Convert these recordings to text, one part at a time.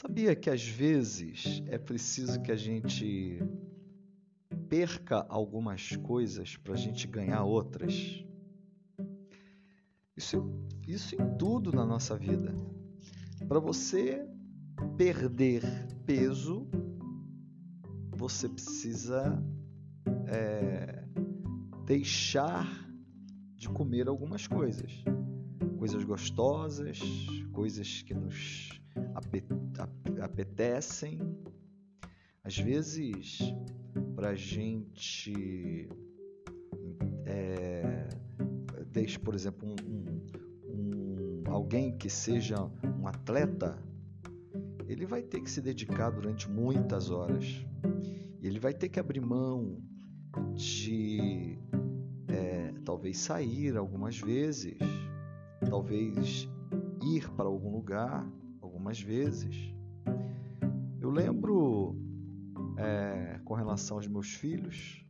Sabia que às vezes é preciso que a gente perca algumas coisas para a gente ganhar outras? Isso, isso em tudo na nossa vida. Para você perder peso, você precisa é, deixar de comer algumas coisas. Coisas gostosas, coisas que nos apetecem. Às vezes, para a gente, é, deixe, por exemplo, um, um, um, alguém que seja um atleta, ele vai ter que se dedicar durante muitas horas. Ele vai ter que abrir mão de é, talvez sair algumas vezes, talvez ir para algum lugar algumas vezes. Eu lembro é, com relação aos meus filhos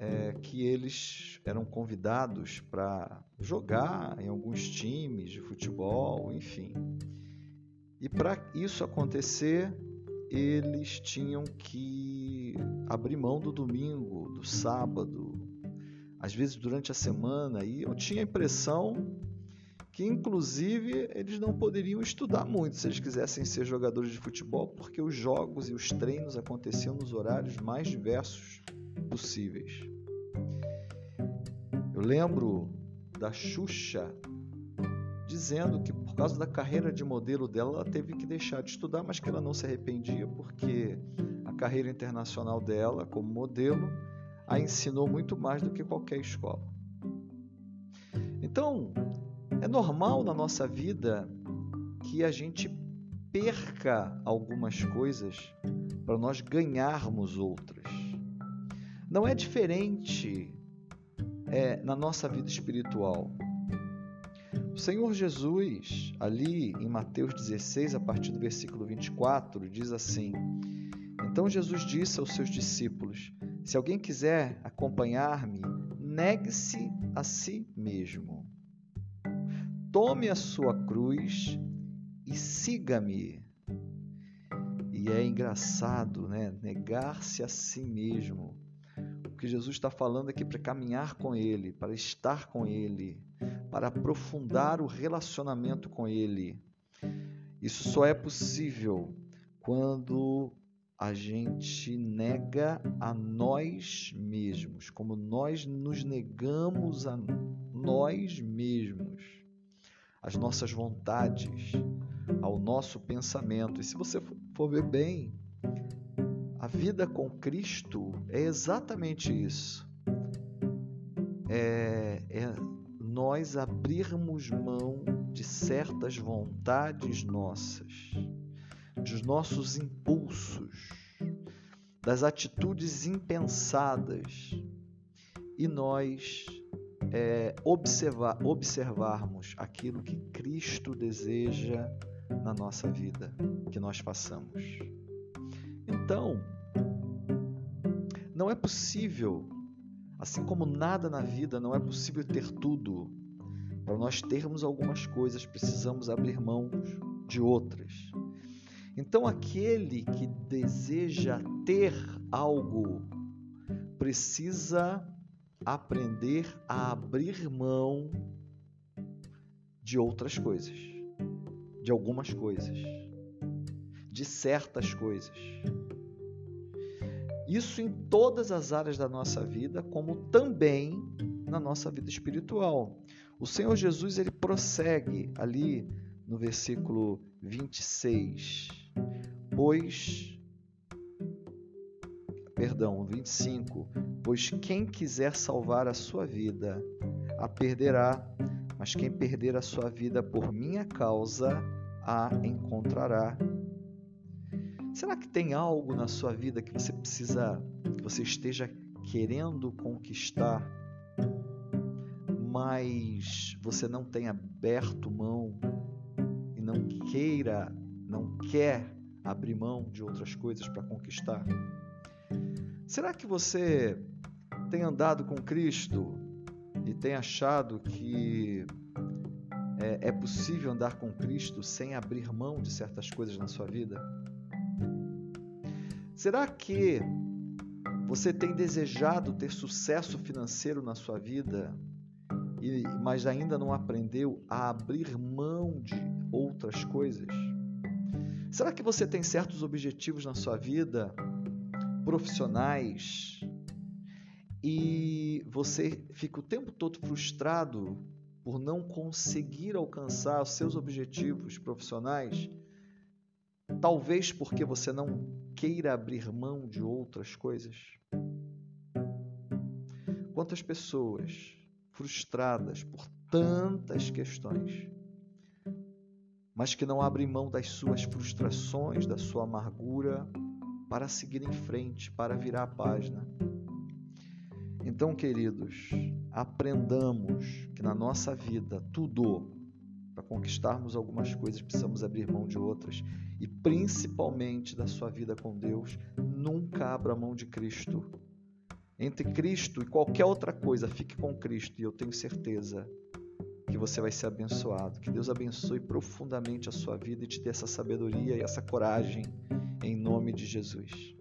é, que eles eram convidados para jogar em alguns times de futebol, enfim. E para isso acontecer, eles tinham que abrir mão do domingo, do sábado, às vezes durante a semana, e eu tinha a impressão que inclusive eles não poderiam estudar muito se eles quisessem ser jogadores de futebol, porque os jogos e os treinos aconteciam nos horários mais diversos possíveis. Eu lembro da Xuxa dizendo que por causa da carreira de modelo dela, ela teve que deixar de estudar, mas que ela não se arrependia porque a carreira internacional dela como modelo a ensinou muito mais do que qualquer escola. Então, é normal na nossa vida que a gente perca algumas coisas para nós ganharmos outras. Não é diferente é, na nossa vida espiritual. O Senhor Jesus, ali em Mateus 16, a partir do versículo 24, diz assim: Então Jesus disse aos seus discípulos: Se alguém quiser acompanhar-me, negue-se a si mesmo tome a sua cruz e siga-me. E é engraçado, né? Negar-se a si mesmo. O que Jesus está falando aqui para caminhar com Ele, para estar com Ele, para aprofundar o relacionamento com Ele. Isso só é possível quando a gente nega a nós mesmos, como nós nos negamos a nós mesmos às nossas vontades, ao nosso pensamento. E se você for ver bem, a vida com Cristo é exatamente isso. É, é nós abrirmos mão de certas vontades nossas, dos nossos impulsos, das atitudes impensadas e nós é, observar, observarmos aquilo que Cristo deseja na nossa vida, que nós façamos. Então, não é possível, assim como nada na vida, não é possível ter tudo. Para nós termos algumas coisas, precisamos abrir mãos de outras. Então, aquele que deseja ter algo precisa aprender a abrir mão de outras coisas, de algumas coisas, de certas coisas. Isso em todas as áreas da nossa vida, como também na nossa vida espiritual. O Senhor Jesus ele prossegue ali no versículo 26. Pois perdão, 25, pois quem quiser salvar a sua vida a perderá, mas quem perder a sua vida por minha causa a encontrará. Será que tem algo na sua vida que você precisa, que você esteja querendo conquistar, mas você não tem aberto mão e não queira, não quer abrir mão de outras coisas para conquistar? Será que você tem andado com Cristo e tem achado que é, é possível andar com Cristo sem abrir mão de certas coisas na sua vida? Será que você tem desejado ter sucesso financeiro na sua vida, mas ainda não aprendeu a abrir mão de outras coisas? Será que você tem certos objetivos na sua vida, profissionais, e você fica o tempo todo frustrado por não conseguir alcançar os seus objetivos profissionais? Talvez porque você não queira abrir mão de outras coisas? Quantas pessoas frustradas por tantas questões mas que não abre mão das suas frustrações, da sua amargura, para seguir em frente, para virar a página. Então, queridos, aprendamos que na nossa vida, tudo, para conquistarmos algumas coisas, precisamos abrir mão de outras. E principalmente da sua vida com Deus, nunca abra mão de Cristo. Entre Cristo e qualquer outra coisa, fique com Cristo, e eu tenho certeza que você vai ser abençoado. Que Deus abençoe profundamente a sua vida e te dê essa sabedoria e essa coragem em nome de Jesus.